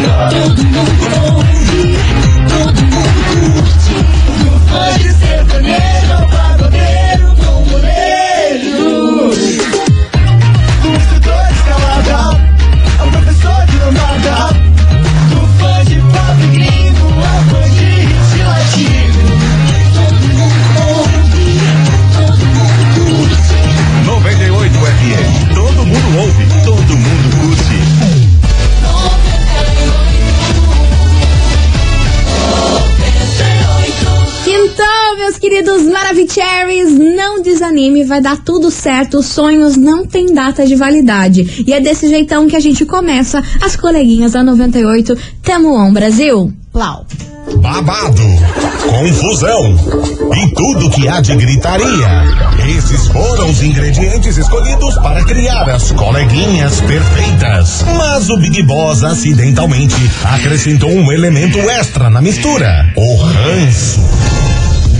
Todo mundo desanime, vai dar tudo certo. Os sonhos não têm data de validade. E é desse jeitão que a gente começa as coleguinhas da 98. Tamo on, Brasil. Plau. Babado, confusão e tudo que há de gritaria. Esses foram os ingredientes escolhidos para criar as coleguinhas perfeitas. Mas o Big Boss acidentalmente acrescentou um elemento extra na mistura: o ranço.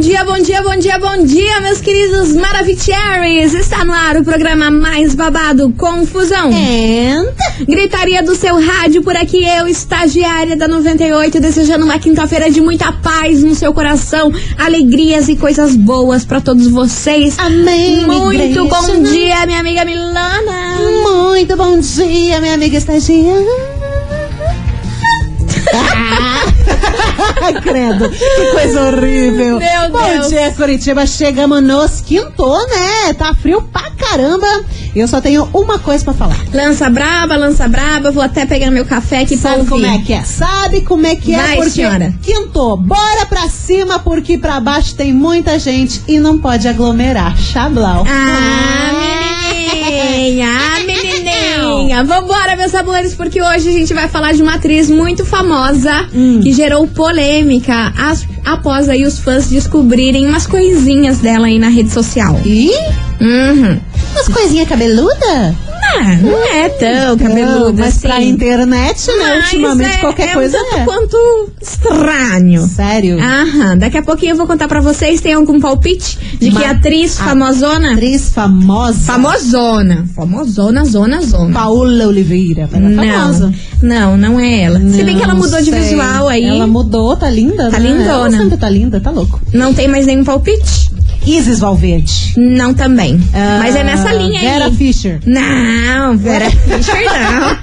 dia, bom dia, bom dia, bom dia, meus queridos Maravicheries. Está no ar o programa mais babado, Confusão. Gritaria do seu rádio por aqui, eu, estagiária da 98, desejando uma quinta-feira de muita paz no seu coração, alegrias e coisas boas pra todos vocês. Amém. Muito bom dia, minha amiga Milana. Muito bom dia, minha amiga estagiária. Ai, credo, que coisa horrível. Meu Bom Deus. dia, Curitiba. Chegamos nos quintou, né? Tá frio pra caramba. Eu só tenho uma coisa pra falar. Lança braba, lança braba, vou até pegar meu café aqui pra Sabe ouvir. como é que é? Sabe como é que é? Vai, porque senhora. quintou. Bora pra cima, porque pra baixo tem muita gente e não pode aglomerar. Chablau. Ah, ah, menininha. Vambora, meus amores, porque hoje a gente vai falar de uma atriz muito famosa Hum. que gerou polêmica as- após aí os fãs descobrirem umas coisinhas dela aí na rede social. Ih, Uhum. Umas coisinhas cabeludas? Ah, não é tão cabeluda mas assim. pra internet, né? Mas Ultimamente é, qualquer é coisa um tanto é. quanto estranho. Sério? Aham, daqui a pouquinho eu vou contar pra vocês. Tem algum palpite de que Ma- atriz famosona? Atriz famosa. Famosona. Famosona, zona, zona. Paula Oliveira. Ela é famosa. Não, não, não é ela. Se bem que ela Não mudou de sei. visual aí. Ela mudou, tá linda, Tá né? lindona. Ela sempre tá linda, tá louco. Não tem mais nenhum palpite? Isis Valverde. Não também. Ah, Mas é nessa linha Vera aí. Fischer. Não, Vera Fischer não.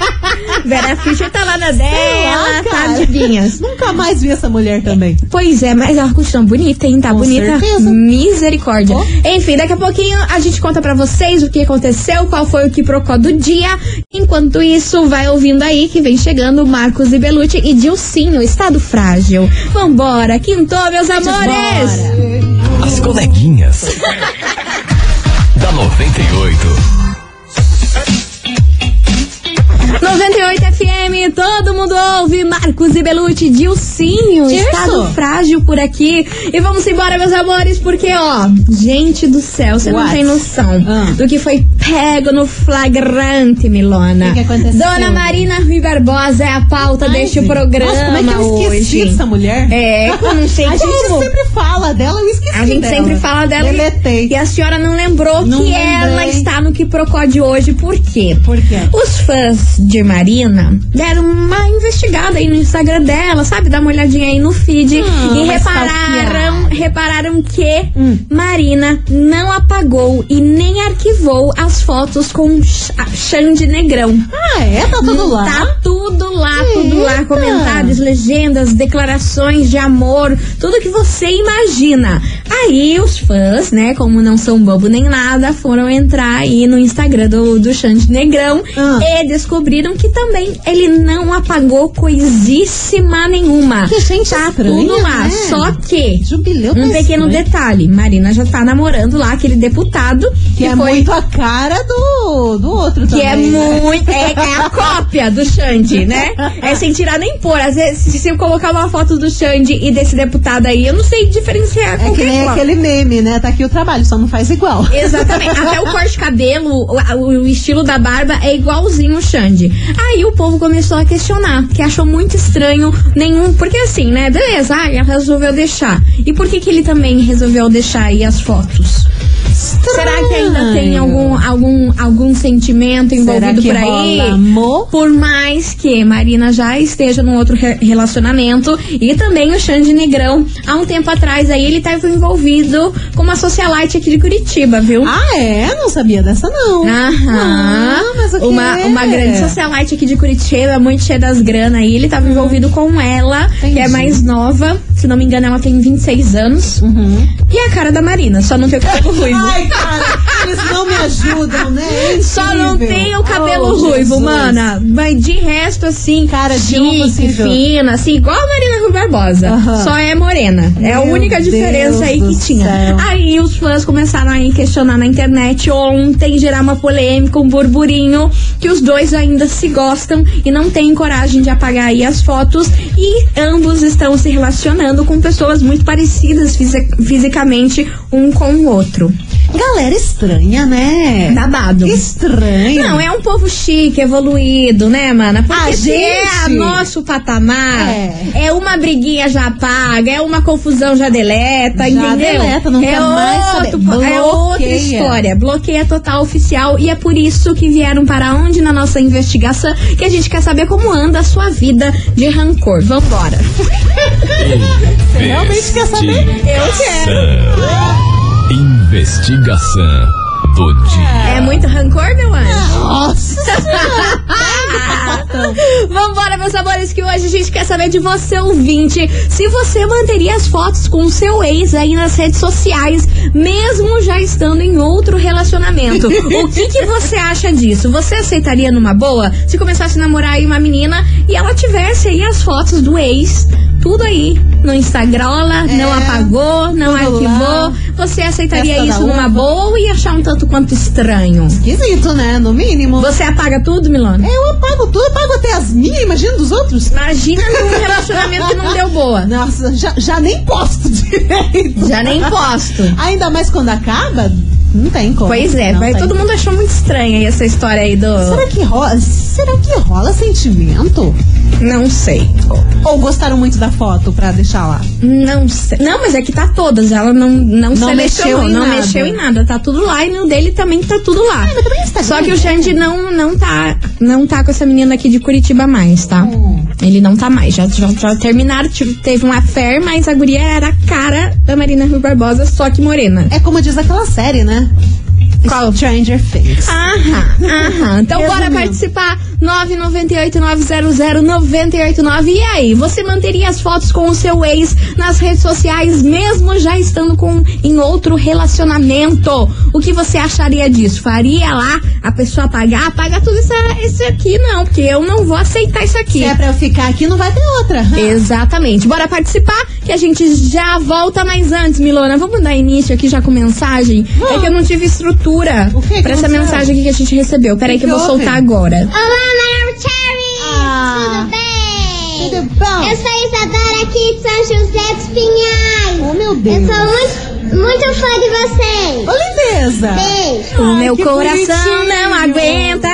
Vera Fischer tá lá na dela, lá, tá, amiguinhas? Nunca mais vi essa mulher também. Pois é, mas ela continua bonita, hein? Tá Com bonita. certeza. Misericórdia. Oh. Enfim, daqui a pouquinho a gente conta pra vocês o que aconteceu, qual foi o que procó do dia. Enquanto isso, vai ouvindo aí que vem chegando Marcos e Belucci e Dilcinho, estado frágil. Vambora, quintou, meus amores! As coleguinhas. da 98. 98 FM, todo mundo ouve. Marcos e Belucci, Dilcinho, Isso. estado frágil por aqui. E vamos embora, meus amores, porque, ó, gente do céu, você não tem noção Ah. do que foi pego no flagrante, Milona. O que que aconteceu? Dona Marina Rui Barbosa é a pauta Ai, deste gente. programa Nossa, como é que eu esqueci hoje. dessa mulher? É, eu não sei A gente como. sempre fala dela, eu esqueci A gente dela. sempre fala dela. e- Deletei. E a senhora não lembrou Não que lembrei. ela está no que procó de hoje. Por quê? Por quê? Os fãs de Marina deram uma investigada aí no Instagram dela, sabe? Dá uma olhadinha aí no feed. Ah, e mas repararam, repararam que Hum. Marina não apagou e nem arquivou as fotos com Xande Negrão. Ah, é? Tá tudo lá? Tá tudo lá, tudo lá. Eita. Comentários, legendas, declarações de amor, tudo que você imagina. Aí os fãs, né, como não são bobo nem nada, foram entrar aí no Instagram do, do Xande Negrão Ah. e descobriram que também ele não apagou coisíssima nenhuma. Que gente tá estranha, tudo lá. né? Só que. Jubileu Um pequeno estranho. detalhe, Marina já tá namorando lá aquele deputado Que é foi muito a cara do, do outro que também. é né? muito. É, é a cópia do Xande, né? É sem tirar nem pôr. Às vezes, se eu colocar uma foto do Xande e desse deputado aí, eu não sei diferenciar É que nem aquele meme, né? Tá aqui o trabalho, só não faz igual. Exatamente. Até o corte de cabelo, o, o estilo da barba é igualzinho o Xande. Aí o povo começou a questionar, que achou muito estranho nenhum. Porque assim, né? Beleza, ah, ela resolveu deixar. E por que, que ele também resolveu deixar aí as fotos? Será que ainda tem algum, algum, algum sentimento envolvido que por aí? amor? Por mais que Marina já esteja num outro re- relacionamento e também o Xande Negrão, há um tempo atrás aí ele estava envolvido com uma socialite aqui de Curitiba, viu? Ah, é? Não sabia dessa, não. Aham. Ah, mas o quê? uma, uma grande socialite aqui de Curitiba, muito cheia das grana aí. Ele tava envolvido com ela, que é Entendi. mais nova. Se não me engano, ela tem 26 anos. E a cara da Marina, só não tem o cabelo ruivo. Ai, cara, eles não me ajudam, né? É Só não tem o cabelo Oh, ruivo, Jesus. mana. Mas de resto, assim, Cara de chique, Ju. fina, assim, igual a Marina Rui Barbosa. Aham. Só é morena. é a Meu única diferença Deus aí que tinha. céu. Aí os fãs começaram a questionar na internet ontem, gerar uma polêmica, um burburinho, que os dois ainda se gostam e não têm coragem de apagar aí as fotos. E ambos estão se relacionando com pessoas muito parecidas fisi- fisicamente um com o outro. Galera estranha, né? Babado. Estranho. Não, é um povo chique, evoluído, né, mana? Porque A se é a gente- nosso patamar, É. é. uma briguinha já paga, é uma confusão já deleta, Já entendeu? deleta, não é quer mais saber. É outra história. Bloqueia total oficial e é por isso que vieram para onde na nossa investigação que a gente quer saber como anda a sua vida de rancor. Vambora. Você realmente quer saber? Eu quero. Investigação do dia. É muito rancor, meu anjo? Nossa Vambora, meus amores, que hoje a gente quer saber de você, ouvinte, se você manteria as fotos com o seu ex aí nas redes sociais, mesmo já estando em outro relacionamento. o que, que você acha disso? Você aceitaria numa boa se começasse a namorar aí uma menina e ela tivesse aí as fotos do ex, tudo aí no Instagram, não apagou, não É, arquivou. lá. Você aceitaria Festa isso numa boa ia achar um tanto quanto estranho? Esquisito, né? No mínimo. Você apaga tudo, Milona? Eu apago tudo, apago até as minhas, imagina dos outros. Imagina num relacionamento que não deu boa. Nossa, já, já nem posto direito. Já nem posto. Ainda mais quando acaba, não tem como. Pois é, tem. todo mundo achou muito estranha essa história aí do. Será que rola? Será que rola sentimento? Não sei. Ou gostaram muito da foto pra deixar lá? Não sei. Não, mas é que tá todas. Ela não, não, Não mexeu em não nada. mexeu em nada. Tá tudo lá e no dele também tá tudo lá. mas também Instagram, Só que o? Xande não, não, tá, não tá com essa menina aqui de Curitiba mais, tá? Hum. Ele não tá mais. Já, já, já terminaram, teve um affair, mas a guria era a cara da Marina Rui Barbosa, só que morena. É como diz aquela série, né? Qual? Stranger Things. Aham, aham. Então bora Resumindo. participar. 998-900-989. E aí, você manteria as fotos com o seu ex nas redes sociais, mesmo já estando com, em outro relacionamento? O que você acharia disso? Faria lá a pessoa apagar? Apaga tudo isso, isso aqui, não, porque eu não vou aceitar isso aqui. Se é pra eu ficar aqui, não vai ter outra. Exatamente. Bora participar que a gente já volta mais antes, Milona. Vamos dar início aqui já com mensagem? É que eu não tive estrutura O que que pra essa mensagem aqui que a gente recebeu. Peraí Que que, eu vou houve? soltar agora. Olá, Mary Cherry! Ah. Tudo bem? Tudo bom? Eu sou Isadora aqui de São José dos Pinhais. Oh, meu Eu Deus. sou muito, muito fã de vocês. Ô, lindeza. Beijo. O Ai, meu coração bonitinho. não aguenta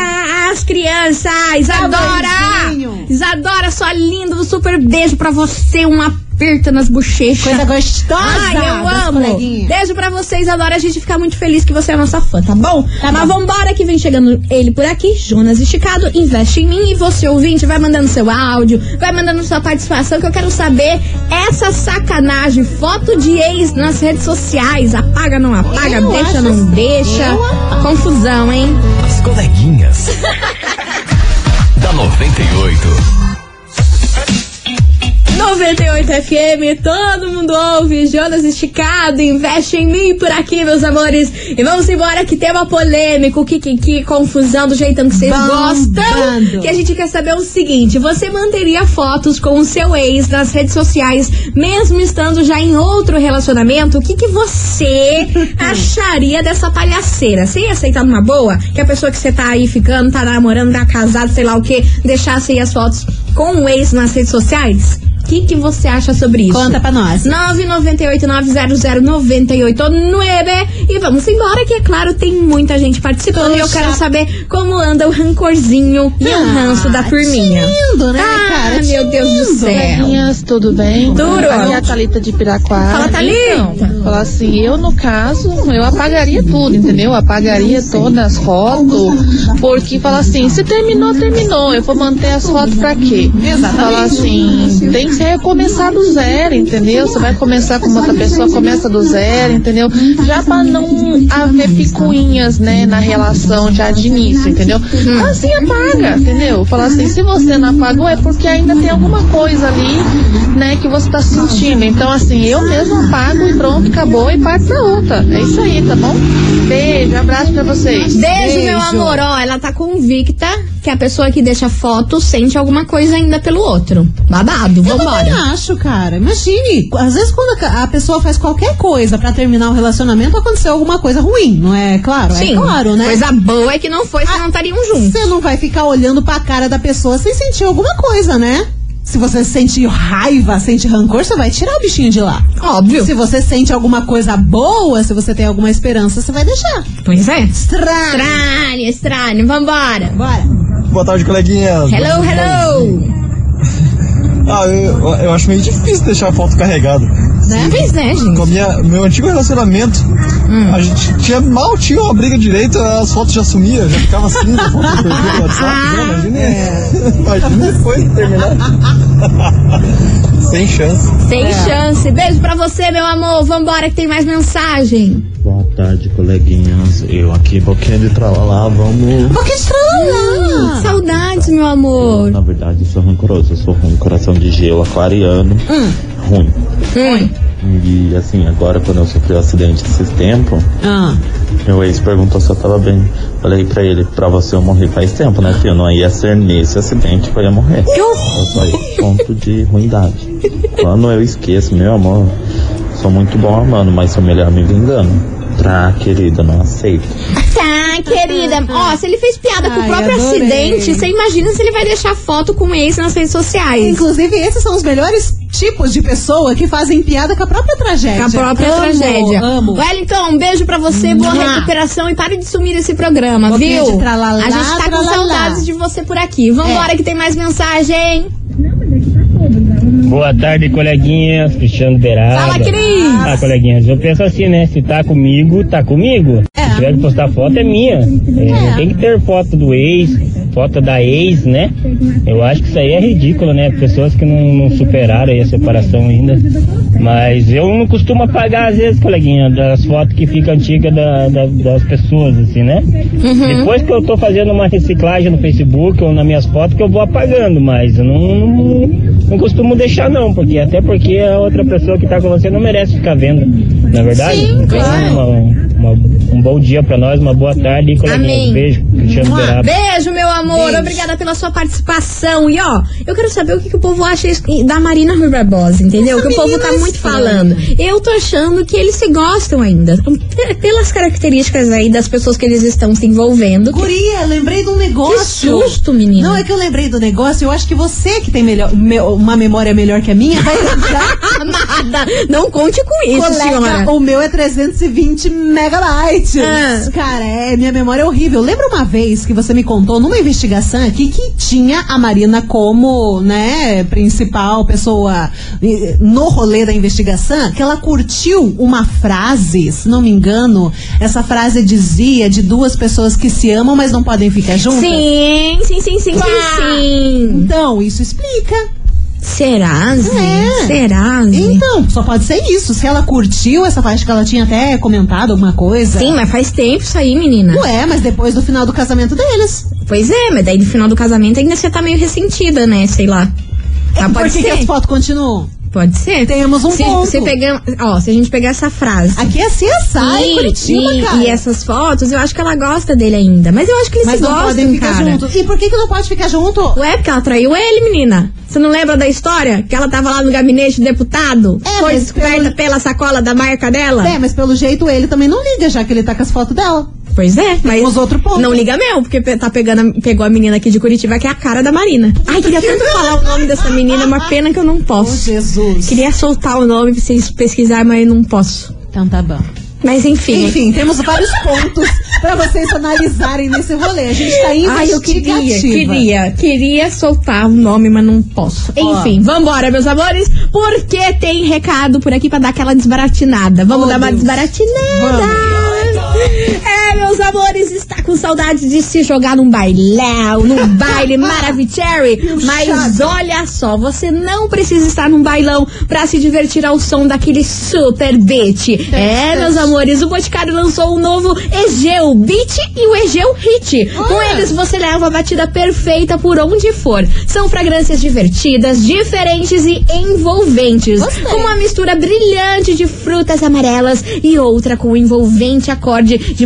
as crianças. Isadora! beijinho. Isadora, só lindo. Um super beijo pra você. Um aperto nas bochechas. Coisa gostosa. Ai, eu amo. coleguinhas. Beijo pra vocês, adora a gente fica muito feliz que você é a nossa fã, tá bom? Tá Mas bom. vambora que vem chegando ele por aqui, Jonas Esticado, investe em mim e você ouvinte vai mandando seu áudio, vai mandando sua participação que eu quero saber essa sacanagem, foto de ex nas redes sociais, apaga, não apaga, Eu deixa, não assim, deixa. eu. Confusão, hein? As coleguinhas. da 98. 98 FM, todo mundo ouve, Jonas Esticado, investe em mim por aqui, meus amores. E vamos embora que tema polêmico, que, que, que confusão do jeitão que vocês gostam. Que a gente quer saber o seguinte: você manteria fotos com o seu ex nas redes sociais, mesmo estando já em outro relacionamento? O que, que você acharia dessa palhaceira? Você ia aceitar numa boa? Que a pessoa que você tá aí ficando, tá namorando, tá casado, sei lá o que, deixasse aí as fotos com o ex nas redes sociais? O que, que você acha sobre isso? Conta pra nós. 998-900-989. E vamos embora, que é claro, tem muita gente participando. E eu Poxa. quero saber como anda o rancorzinho e o Ah, ranço da turminha. Lindo, né, Ah, cara? meu Deus do céu. Coleguinhas, tudo bem? Tudo. Aqui é a Thalita de Piraquara. Fala, Thalita. Então, fala assim, eu no caso, eu apagaria tudo, entendeu? Apagaria todas as fotos, porque fala assim, se terminou, terminou. Eu vou manter as fotos pra quê? Exatamente. Fala assim, tem que recomeçar do zero, entendeu? Você vai começar com outra pessoa, começa do zero, entendeu? Já pra não haver picuinhas, né, na relação já de início, entendeu? Assim apaga, entendeu? Fala assim, se você não apagou é porque ainda tem alguma coisa ali, né, que você tá sentindo. Então, assim, eu mesmo apago e pronto, acabou e parte pra outra. É isso aí, tá bom? Beijo, abraço pra vocês. Beijo, meu Beijo. amor. Ó, ela tá convicta que a pessoa que deixa foto sente alguma coisa ainda pelo outro. Babado, Eu vambora. acho, cara. Imagine, às vezes quando a pessoa faz qualquer coisa pra terminar um relacionamento, aconteceu alguma coisa ruim, não é claro? Sim, é claro, né? Coisa boa é que não foi, senão não estariam juntos. Você não vai ficar olhando pra cara da pessoa sem sentir alguma coisa, né? Se você sente raiva, sente rancor, você vai tirar o bichinho de lá. Óbvio. Se você sente alguma coisa boa, se você tem alguma esperança, você vai deixar. Pois é. Estranho. Estranho, estranho. Vambora. Bora. Boa tarde, coleguinhas. Hello, hello. Ah, eu, eu acho meio difícil deixar a foto carregada. Né? Pois é, gente. Com a minha, meu antigo relacionamento, a gente tinha, mal tinha uma briga direito, as fotos já sumiam, já ficava assim, a foto perdida no WhatsApp, né? Imagina, imagina depois de terminar. Sem chance. Sem chance. Beijo pra você, meu amor. Vambora que tem mais mensagem. Boa tarde, coleguinhas. Eu aqui, Boquinha de Tralalá, vamos. Por que estranho? Saudades, meu amor. Na verdade, sou rancoroso. Eu sou ruim, coração de gelo, aquariano. Ruim. Hum. E assim, agora quando eu sofri o acidente esses tempos, Ah, meu ex perguntou se eu tava bem. Falei pra ele, pra você eu morri faz tempo, né, filho? Não ia ser nesse acidente que eu ia morrer. Eu ponto de ruindade. Quando eu esqueço, meu amor, sou muito bom amando, mas sou melhor me vingando. Pra, querida, não aceito. Tá, querida. Ó, se ele fez piada com o Ai, próprio adorei. acidente, você imagina se ele vai deixar foto com o ex nas redes sociais. inclusive, esses são os melhores tipos de pessoa que fazem piada com a própria tragédia. Com a própria Amo, tragédia. Amo. Wellington, um beijo pra você, boa Mua. recuperação e pare de sumir desse programa, Boquinha viu? de tralalá, a gente tá com. É. saudades de você por aqui. Vambora que tem mais mensagem. Boa tarde, coleguinhas. Cristiano Beraba. Fala, Cris. Ah, coleguinhas, eu penso assim, né? Se tá comigo, tá comigo. É. Se tiver que postar foto, é minha. É, Não tem que ter foto do ex, foto da ex, né? Eu acho que isso aí é ridículo, né? Pessoas que não, não superaram aí a separação ainda. Mas eu não costumo apagar, às vezes, coleguinha, das fotos que ficam antigas da- da- das pessoas, assim, né? Depois que eu tô fazendo uma reciclagem no Facebook ou nas minhas fotos, que eu vou apagando, mas eu não, não, não costumo deixar não, porque até porque a outra pessoa que tá com você não merece ficar vendo, na é verdade? Sim, claro. Uma- uma- um bom dia pra nós, uma boa tarde e. Amém. Beijo, Cristiano Mua. Beraba. Beijo, meu amor. Beijo. Obrigada pela sua participação. E ó, eu quero saber o que, que o povo acha da Marina Rui Barbosa, entendeu? Essa que o povo tá muito estranha. falando. Eu tô achando que eles se gostam ainda. P- Pelas características aí das pessoas que eles estão se envolvendo. Que, Guria, lembrei de um que negócio. susto, menina. Não, é que eu lembrei do negócio, eu acho que você que tem melhor, me- uma memória melhor que a minha vai lembrar. Amada, não conte com isso, Colega, senhora. o meu é 320 megabytes. Ah. Cara, é, minha memória é horrível. Lembra uma vez que você me contou numa investigação aqui que tinha a Marina como, né, principal pessoa no rolê da investigação, que ela curtiu uma frase, se não me engano, essa frase dizia de duas pessoas que se amam, mas não podem ficar juntas. Sim, sim, sim, sim, sim, sim. Então, isso explica. Será? É. Será, Zé? Então, só pode ser isso. Se ela curtiu essa parte que ela tinha até comentado alguma coisa. Sim, mas faz tempo isso aí, menina. Ué, mas depois do final do casamento deles. Pois é, mas daí no final do casamento ainda você tá meio ressentida, né? Sei lá. Mas Por pode que, que ser. as fotos continuam? Pode ser. Temos um se, ponto. Se, pegar, ó, se a gente pegar essa frase. Aqui é CSI, e, Curitiba, e, cara. e essas fotos, eu acho que ela gosta dele ainda. Mas eu acho que eles Mas se não gostam, podem ficar cara. juntos. E por que, que não pode ficar junto? Ué, porque ela traiu ele, menina. Você não lembra da história? Que ela tava lá no gabinete do deputado? É, foi descoberta pelo- pela sacola da marca dela? É, mas pelo jeito ele também não liga, já que ele tá com as fotos dela. Pois é, mas Temos outro ponto. não liga meu, porque tá pegando, a- pegou a menina aqui de Curitiba, que é a cara da Marina. Ai, queria tanto falar o nome dessa menina, é uma pena que eu não Oh, posso. Jesus. Queria soltar o nome pra vocês pesquisarem, mas eu não posso. Então tá bom. Mas enfim. Enfim, temos vários pontos pra vocês analisarem nesse rolê. A gente tá Ai, eu queria, queria, queria soltar o nome, mas não posso. Enfim, vambora, meus amores, porque tem recado por aqui pra dar aquela desbaratinada. Vamos Oh, dar uma Deus. desbaratinada. É, meus amores, está com saudade de se jogar num bailão, num baile Maravicherry. Mas olha só, você não precisa estar num bailão pra se divertir ao som daquele super beat. É, meus amores, o Boticário lançou o novo Egeu Beat e o Egeu Hit. Com eles você leva a batida perfeita por onde for. São fragrâncias divertidas, diferentes e envolventes. Com uma mistura brilhante de frutas amarelas e outra com envolvente acorde de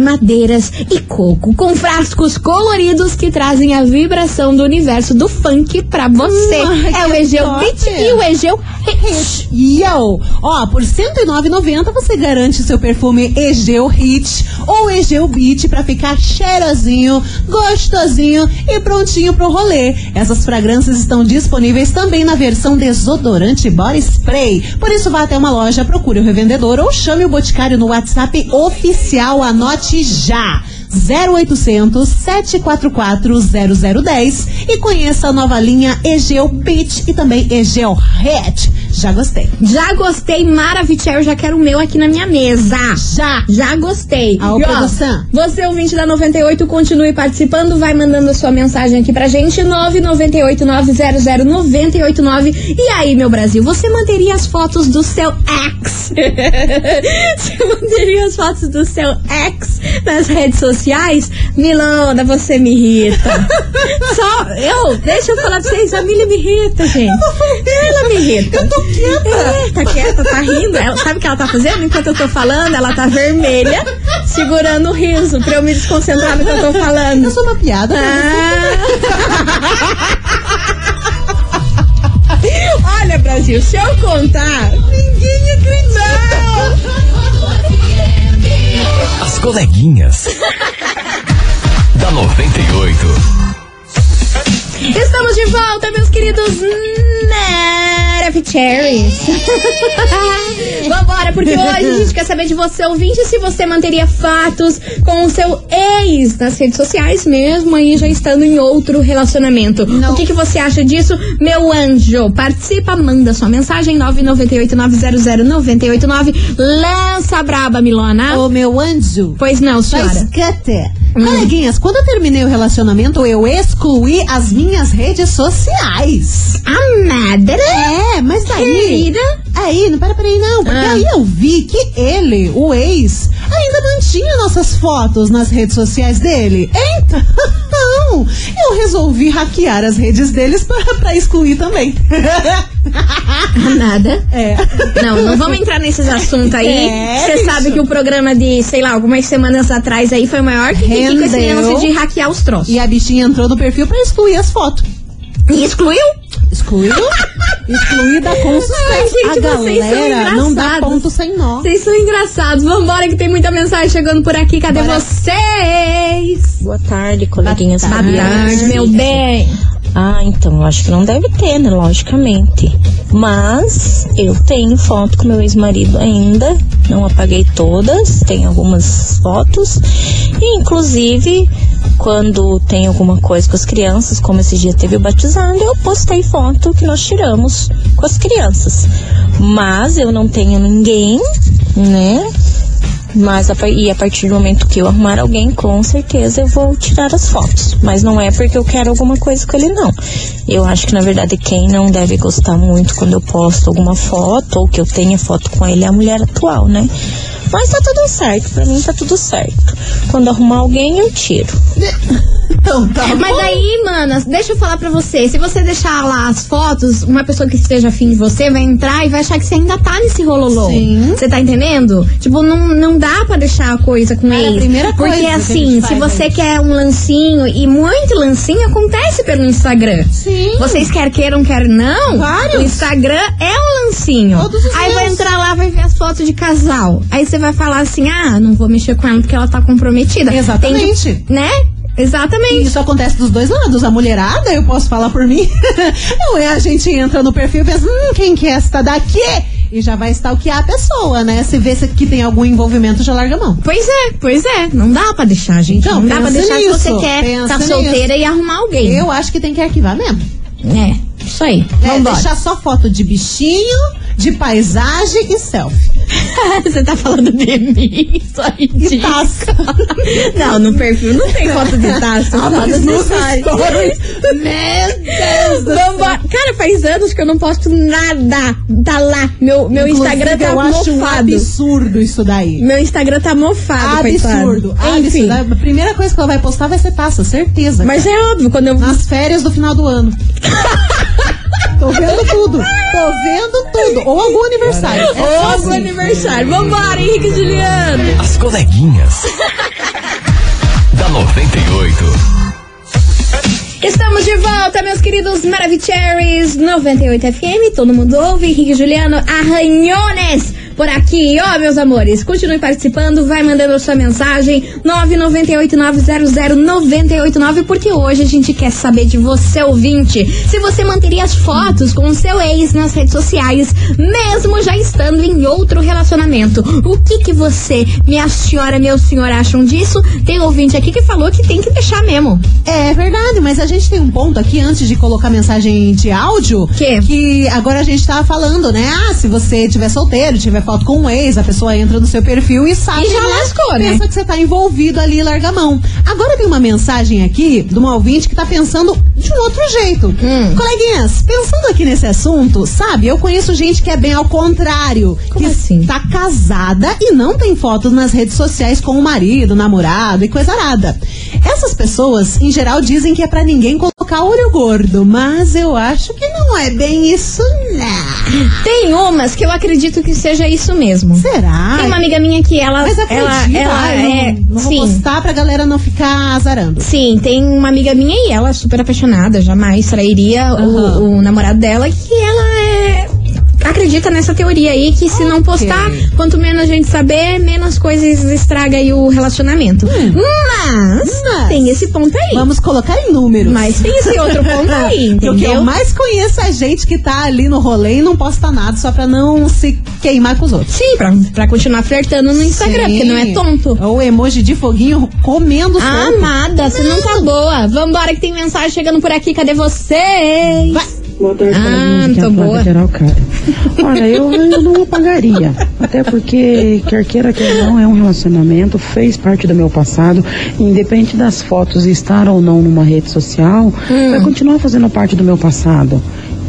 e coco. Com frascos coloridos que trazem a vibração do universo do funk pra você. Ai, é o Egeu. Beat e o Egeu Hit. Yo! Ó, por R$ 109,90 você garante seu perfume Egeu Hit ou Egeu Beat pra ficar cheirosinho, gostosinho e prontinho pro rolê. Essas fragrâncias estão disponíveis também na versão desodorante body spray. Por isso vá até uma loja, procure o revendedor ou chame o Boticário no WhatsApp oficial. Anote já! 0800 744 0010 e conheça a nova linha Egeu Beach e também Egeu Red. Já gostei. Já gostei, Maravicherry, já quero o meu aqui na minha mesa. Já. Já gostei. Ó, produção. Você, ouvinte da 98, continue participando, vai mandando a sua mensagem aqui pra gente, 998-900-989. E aí, meu Brasil, você manteria as fotos do seu ex? você manteria as fotos do seu ex nas redes sociais? Milona, você me irrita. Só, eu, deixa eu falar pra vocês, a Milha me irrita, gente. Ela me irrita. Eu tô quieta. É, tá quieta, tá rindo. Ela, sabe o que ela tá fazendo? Enquanto eu tô falando, ela tá vermelha, segurando o riso pra eu me desconcentrar no que eu tô falando. Eu sou uma piada. Ah. Olha, Brasil, se eu contar, ninguém acredita. As coleguinhas. da 98. Estamos de volta, meus queridos Maravicheries. Vambora, porque hoje a gente quer saber de você, ouvinte, se você manteria fatos com o seu ex nas redes sociais, mesmo aí já estando em outro relacionamento. O que, que você acha disso, meu anjo? Participa, manda sua mensagem 998-900-989. Lança a braba, Milona. Ô, meu anjo. Pois não, senhora. Mas, Cate, coleguinhas, quando eu terminei o relacionamento, eu excluí as minhas redes sociais. Amada. É, mas daí. Querida. Aí, não, pera, peraí, não. Porque Ah. aí eu vi que ele, o ex, ainda mantinha nossas fotos nas redes sociais dele. Então, eu resolvi hackear as redes deles pra, pra excluir também. Nada. É. Não, não vamos entrar nesses assuntos aí. É, Você bicho. sabe que o programa de, sei lá, algumas semanas atrás aí foi maior que com esse Rendeu. lance de hackear os troços. E a bichinha entrou no perfil pra excluir as fotos. E excluiu? Excluiu? Excluída com Ai, sucesso. gente, a vocês são galera não dá engraçados. ponto sem nó. Vocês são engraçados. Vambora que tem muita mensagem chegando por aqui. Cadê Bora. vocês? Boa tarde, coleguinhas. Boa tarde, meu bem. Ah, então, acho que não deve ter, né? Logicamente. Mas eu tenho foto com meu ex-marido ainda. Não apaguei todas, tem algumas fotos. E, inclusive, quando tem alguma coisa com as crianças, como esse dia teve o batizado, eu postei foto que nós tiramos com as crianças. Mas eu não tenho ninguém, né? Mas a, e a partir do momento que eu arrumar alguém, com certeza eu vou tirar as fotos. Mas não é porque eu quero alguma coisa com ele, não. Eu acho que na verdade quem não deve gostar muito quando eu posto alguma foto ou que eu tenha foto com ele é a mulher atual, né? Mas tá tudo certo, pra mim tá tudo certo. Quando arrumar alguém, eu tiro. Então tá Mas bom. aí, manas, deixa eu falar pra você. Se você deixar lá as fotos, uma pessoa que esteja afim de você vai entrar e vai achar que você ainda tá nesse rololô. Sim. Você tá entendendo? Tipo, não, não dá pra deixar a coisa com Cara, a ex. primeira coisa Porque que a assim, se você né? quer um lancinho, e muito lancinho acontece pelo Instagram. Sim. Vocês quer queiram, quer não, Vários. o Instagram é um comecinho. Todos os Aí vai meus. entrar lá, vai ver as fotos de casal. Aí você vai falar assim: ah, não vou mexer com ela porque ela tá comprometida. Exatamente. Que- né? Exatamente. Isso acontece dos dois lados. A mulherada, eu posso falar por mim. Não é a gente entra no perfil e pensa, hum, quem que é esta daqui? E já vai stalkear a pessoa, né? Se vê se- que tem algum envolvimento, já larga a mão. Pois é, pois é. Não dá pra deixar, gente. Então, não dá pra deixar se nisso, você quer tá nisso. solteira e arrumar alguém. Eu acho que tem que arquivar mesmo. É, isso aí. É, Vambora. deixar só foto de bichinho, de paisagem e selfie. Você tá falando de mim, só E taça. Não, no perfil não tem foto de taça. Ah, mas nos mensagens. stories. Meu Deus do Vambora. Cara, faz anos que eu não posto nada. Tá lá. Meu, meu Inclusive, Instagram tá eu acho um mofado. absurdo isso daí. Meu Instagram tá mofado, Absurdo, coitado. Enfim. absurdo. A primeira coisa que ela vai postar vai ser taça, certeza. Mas cara. é óbvio, quando eu Nas férias do final do ano. Tô vendo tudo. Tô vendo tudo. Ou algum aniversário. É só Ovo assim. aniversário. Vambora, Henrique e Juliano. As coleguinhas. da 98. Estamos de volta, meus queridos Maravicheries 98 FM. Todo mundo ouve. Henrique e Juliano Arranhones por aqui, ó, meus amores. Continue participando, vai mandando a sua mensagem 998-900-989, porque hoje a gente quer saber de você, ouvinte, se você manteria as fotos com o seu ex nas redes sociais, mesmo já estando em outro relacionamento. O que que você, minha senhora, meu senhor, acham disso? Tem ouvinte aqui que falou que tem que deixar mesmo. É verdade, mas a gente tem um ponto aqui antes de colocar mensagem de áudio. Que? Que agora a gente tava falando, né? Ah, se você tiver solteiro, tiver foto com um ex, a pessoa entra no seu perfil e sabe. E já né? lascou, né? Pensa que você tá envolvido ali e larga a mão. Agora tem uma mensagem aqui de uma ouvinte que tá pensando de um outro jeito. Hum. Coleguinhas, pensando aqui nesse assunto, sabe? Eu conheço gente que é bem ao contrário. Como que assim? tá casada e não tem fotos nas redes sociais com o marido, namorado e coisa arada. Essas pessoas, em geral, dizem que é pra ninguém colocar olho gordo, mas eu acho que não é bem isso, não. Tem umas que eu acredito que seja isso mesmo. Será? Tem uma amiga minha que ela. Mas ela, acredita, ela ai, é. não, não vou sim. postar pra galera não ficar azarando. Sim, tem uma amiga minha e ela é super apaixonada, jamais trairia o- Aham. o, namorado dela, que ela é. Acredita nessa teoria aí que se não Ok. postar, quanto menos a gente saber, menos coisas estraga aí o relacionamento. Mas, Hum. Mas- tem esse ponto aí. Vamos colocar em números. Mas tem esse outro ponto aí, Porque o que eu entendeu? mais conheço é gente que tá ali no rolê e não posta nada só pra não se queimar com os outros. Sim, pra, pra continuar flertando no Instagram, Sim. porque não é tonto. Ou emoji de foguinho comendo. Amada, você não tá boa. Vambora que tem mensagem chegando por aqui. Cadê vocês? Vai. Boa tarde, Ah, é tô a Flávia boa. de Araucária. Olha, eu, eu não apagaria. Até porque, quer queira, quer não, é um relacionamento, fez parte do meu passado. Independente das fotos estar ou não numa rede social, Hum. vai continuar fazendo parte do meu passado.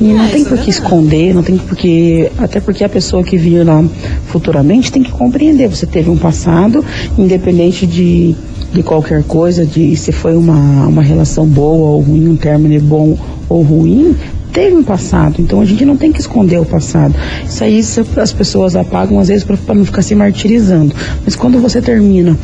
E não tem por que esconder, não tem por que. Até porque a pessoa que vir lá futuramente tem que compreender. Você teve um passado, independente de, de qualquer coisa, de se foi uma, uma relação boa ou ruim, um término bom ou ruim, teve um passado. Então a gente não tem que esconder o passado. Isso aí se- as pessoas apagam às vezes para não ficar se martirizando. Mas quando você termina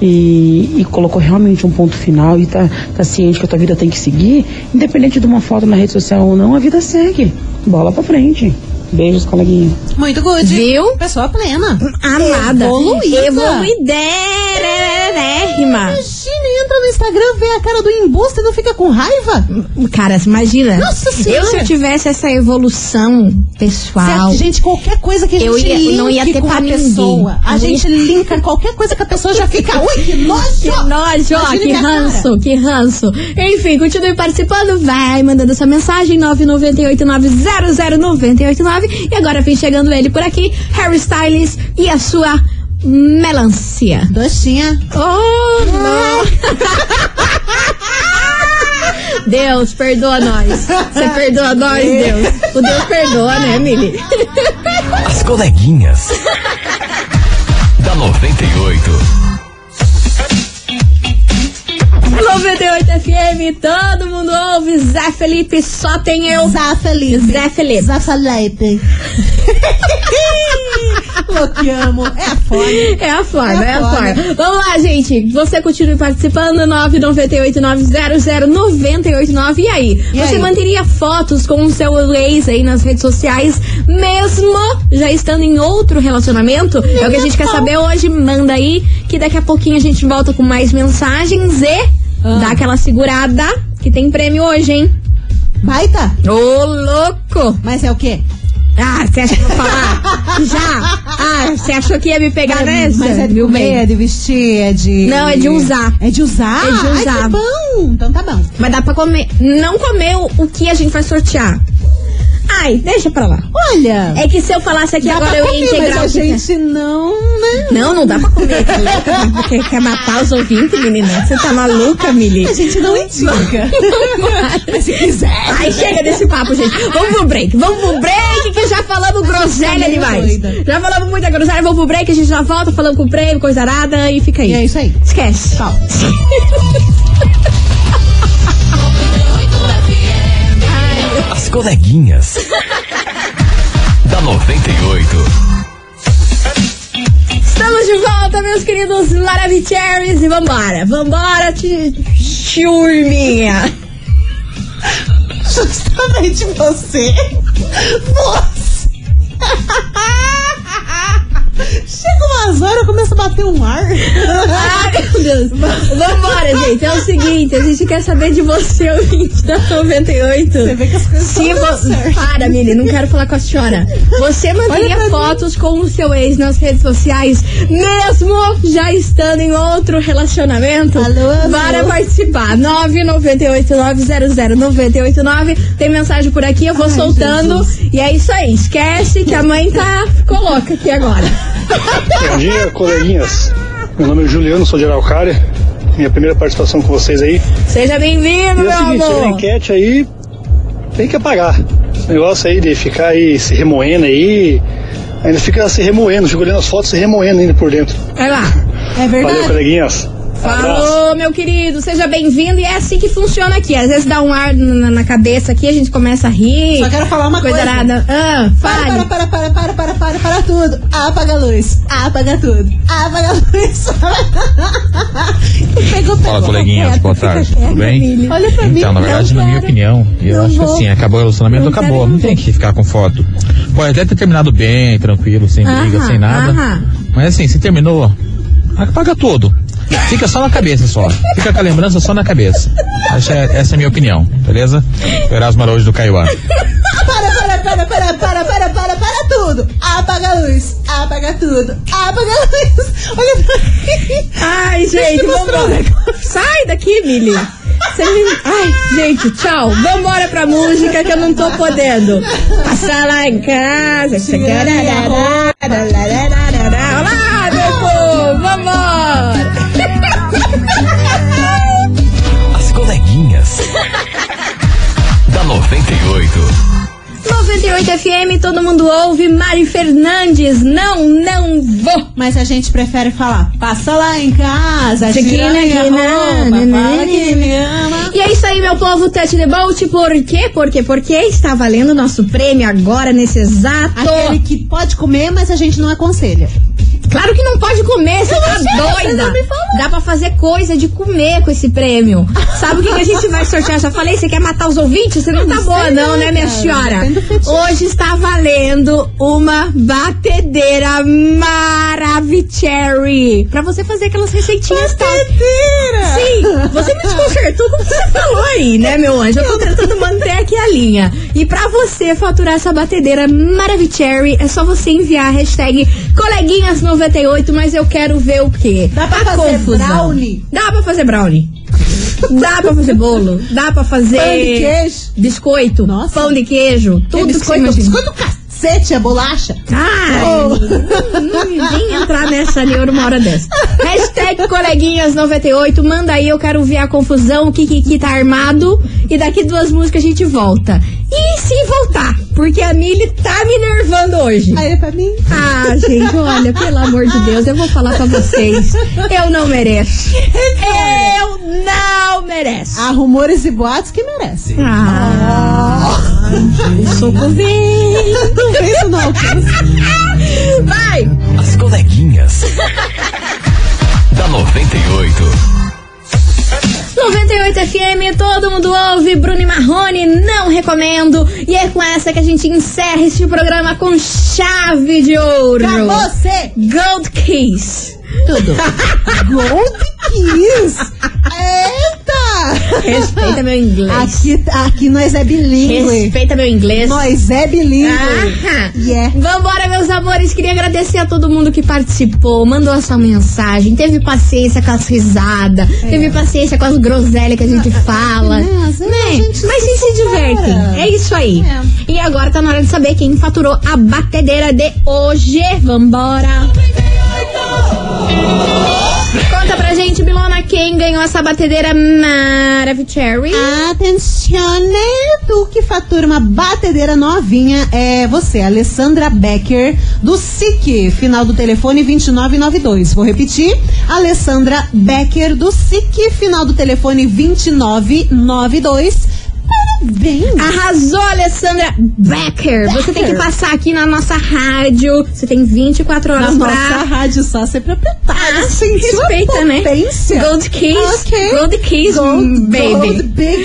e, e colocou realmente um ponto final e tá, tá ciente que a tua vida tem que seguir, independente de uma foto na rede social ou não, a vida segue. Bola pra frente. Beijos, coleguinha. Muito good. Viu? Pessoa plena. Amada. Evoluída. Evoluidérrima. Imagina, entra no Instagram, vê a cara do embuste e não fica com raiva? Cara, imagina. Nossa Senhora. Eu, se eu tivesse essa evolução pessoal. Certo, gente, qualquer coisa que a gente Eu ia- não ia ter com a ninguém. pessoa, a Não gente linka qualquer coisa que a pessoa já fica, ui, que nojo! Que nojo, ó, que minha cara. ranço, que ranço. Enfim, continue participando, vai mandando sua mensagem 998900989 e agora vem chegando ele por aqui, Harry Styles e a sua melancia. Docinha. Oh, não. Deus, perdoa nós. Você perdoa nós, Deus. O Deus perdoa, né, Mili? As coleguinhas. da 98. 98 FM, todo mundo ouve. Zé Felipe, só tem eu. Zé Felipe. Zé Felipe. Zé Felipe. Bloqueamos. É a forma. É a forma, é É a a forma. forma. Vamos lá, gente. Você continue participando, 998-900-989. E aí? E você aí? manteria fotos com o seu ex aí nas redes sociais, mesmo já estando em outro relacionamento? É o que a gente quer saber hoje. Manda aí, que daqui a pouquinho a gente volta com mais mensagens e Ah. dá aquela segurada, que tem prêmio hoje, hein? Baita? Ô, louco! Mas é o quê? Ah, você acha que eu vou falar? Já! Ah, você achou que ia me pegar nessa? Mas é de Meu comer, bem. é de vestir, é de. Não, é de usar. É de usar? É de usar. Ai, que bom. Então tá bom. Mas dá pra comer. Não comer o, o que a gente vai sortear. Ai, deixa pra lá. Olha. É que se eu falasse aqui agora eu comer, ia integrar mas a gente não, né? Não, não dá pra comer. Tá louca? Porque quer matar os ouvintes, menina? Você tá maluca, Mili? A gente não indica. Mas se quiser. Ai, chega desse papo, gente. Vamos pro break. Vamos pro break que já falamos groselha meio demais. doida. Já falamos muita groselha. Vamos pro break, a gente já volta falando com o prêmio, coisa arada e fica aí. E é isso aí. Esquece. Tchau. As coleguinhas. da 98. Estamos de volta, meus queridos Maravicheries. E vambora. Vambora, turminha. Justamente você. Você. Chega umas horas, eu começo a bater um ar. Ai, meu Deus. Vambora, gente. É o seguinte, a gente quer saber de você, ouvinte da 98. Você vê que as coisas Se vo... Para, Mili, não quero falar com a senhora. Você pra fotos com o seu ex nas redes sociais, mesmo já estando em outro relacionamento? Alô, alô. Bora participar. 998900989. Tem mensagem por aqui, eu vou Ai, soltando. Jesus. E é isso aí. Esquece que a mãe tá coloca aqui agora. Bom dia, coleguinhas. Meu nome é Juliano, sou de Araucária. Minha primeira participação com vocês aí. Seja bem-vindo, é meu seguinte, sobre a amor. enquete aí, tem que apagar. Esse negócio aí de ficar aí se remoendo aí, ainda fica se remoendo, fica olhando as fotos se remoendo ainda por dentro. Vai lá. É Valeu, verdade. coleguinhas. Falou, meu querido, seja bem-vindo. E é assim que funciona aqui. Às vezes dá um ar na, na cabeça aqui, a gente começa a rir. Só quero falar uma coisa. arada. Ah, Para, fale. para, para, para, para, para, para, para tudo. Apaga a luz. Apaga tudo. Apaga a luz. pegou, pegou. Fala, coleguinhas, Quieto, boa tarde, tudo bem? Olha pra mim. Então, na verdade, Não na minha opinião, eu Não acho que vou. assim, acabou o relacionamento, Não quero, acabou. não Não tem que ficar com foto. Pode até ter terminado bem, tranquilo, sem briga, Aham, sem nada. aham. Mas assim, se terminou, apaga tudo. Fica só na cabeça só. Fica com a lembrança só na cabeça. Essa é, essa é a minha opinião, beleza? Erasmo Araújo do Caiuá. Para, para, para, para, para, para, para, para tudo. Apaga a luz. Apaga tudo. Apaga a luz. Olha pra mim. Ai, gente, um vambora. Sai daqui, Mili. Me- Ai, gente, tchau. Vambora pra música que eu não tô podendo. Passar lá em casa. Todo mundo ouve. Mari Fernandes, não, não vou. Mas a gente prefere falar, passa lá em casa, Chiquina, fala que me ama. E é isso aí, meu povo, touch the boat. Por quê? Por quê? Porque está valendo o nosso prêmio agora, nesse exato. Aquele que pode comer, mas a gente não aconselha. Claro que não pode comer, você tá doida. Dá pra fazer coisa de comer com esse prêmio. Sabe o que, que a gente vai sortear? Já falei, você quer matar os ouvintes? Você não tá Não boa não, né, minha senhora? Hoje está valendo uma batedeira Maravicherry. Pra você fazer aquelas receitinhas tal. Batedeira! Sim, você me desconcertou como você falou aí, né, meu anjo? Eu tô tentando manter aqui a linha. E pra você faturar essa batedeira Maravicherry, é só você enviar a hashtag coleguinhas98, mas eu quero ver o quê? Dá pra A fazer brownie? Dá pra fazer brownie. Dá pra fazer bolo, dá pra fazer Pão de queijo. biscoito, Nossa. pão de queijo, Tem tudo que você biscoito, imagina. biscoito cacete, a bolacha. Ai, Oh. vem entrar nessa neuro uma hora dessa. Hashtag coleguinhas98, manda aí, eu quero ver a confusão, o Kikiki tá armado. E daqui duas músicas a gente volta. E se voltar, porque a Mili tá me nervando hoje. Aí é pra mim. Ah, gente, olha, pelo amor de Deus, eu vou falar pra vocês. Eu não mereço. Eu não mereço. Há rumores e boatos que merecem. Ah, o soco vem. Não isso não. Vai! As coleguinhas. da 98. 98 FM, todo mundo ouve, Bruno e Marrone, não recomendo. E é com essa que a gente encerra este programa com chave de ouro. Pra você! Gold Keys. Tudo. Gold Kiss! Eita! Respeita meu inglês. Aqui, aqui nós é bilíngue. Respeita meu inglês. Nós é bilíngue. Aham. Yeah. Vambora, meus amores. Queria agradecer a todo mundo que participou, mandou a sua mensagem, teve paciência com as risadas, teve paciência com as groselhas que a gente fala. É, vezes né? a gente Mas se sim se divertem. É isso aí. E agora tá na hora de saber quem faturou a batedeira de hoje. Vambora. Conta pra gente, Bilona, quem ganhou essa batedeira Maravicherry? Atencione, tu que fatura uma batedeira novinha é você, Alessandra Becker, do SIC, final do telefone 2992. Vou repetir, Alessandra Becker, do SIC, final do telefone 2992. Parabéns! Arrasou, Alessandra Becker. Você tem que Becker. passar aqui na nossa rádio. Você tem 24 Na horas nossa pra. rádio só ser proprietária. Ah, respeita, né? Gold Keys. Ok. Gold Keys, Gold- baby. Gold Big.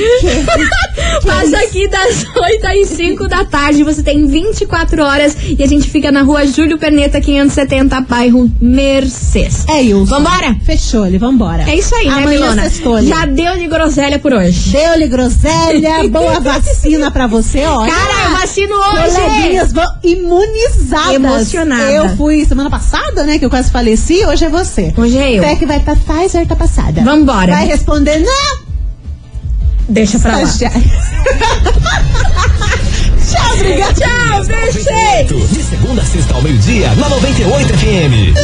Passa aqui das 8 às 5 da tarde. Você tem 24 horas. E a gente fica na rua Júlio Perneta, 570, bairro Mercedes. É isso. Vambora? Fechou, ele, vambora. É isso aí, né, Amanhã Milona? sextou-lhe. Já deu de groselha por hoje. Deu-lhe groselha, boa vacina pra você, ó. Cara, eu vacino hoje. Coleguinhas vão imunizadas. Emocionada. Eu fui semana passada, né? Que eu quase faleci, hoje é você. Hoje é eu. Fé que vai pra Pfizer, tá passada. Vambora. Vai responder, não! Deixa pra lá. Tchau, obrigada. Tchau, beijo. De segunda a sexta ao meio-dia, na 98 FM.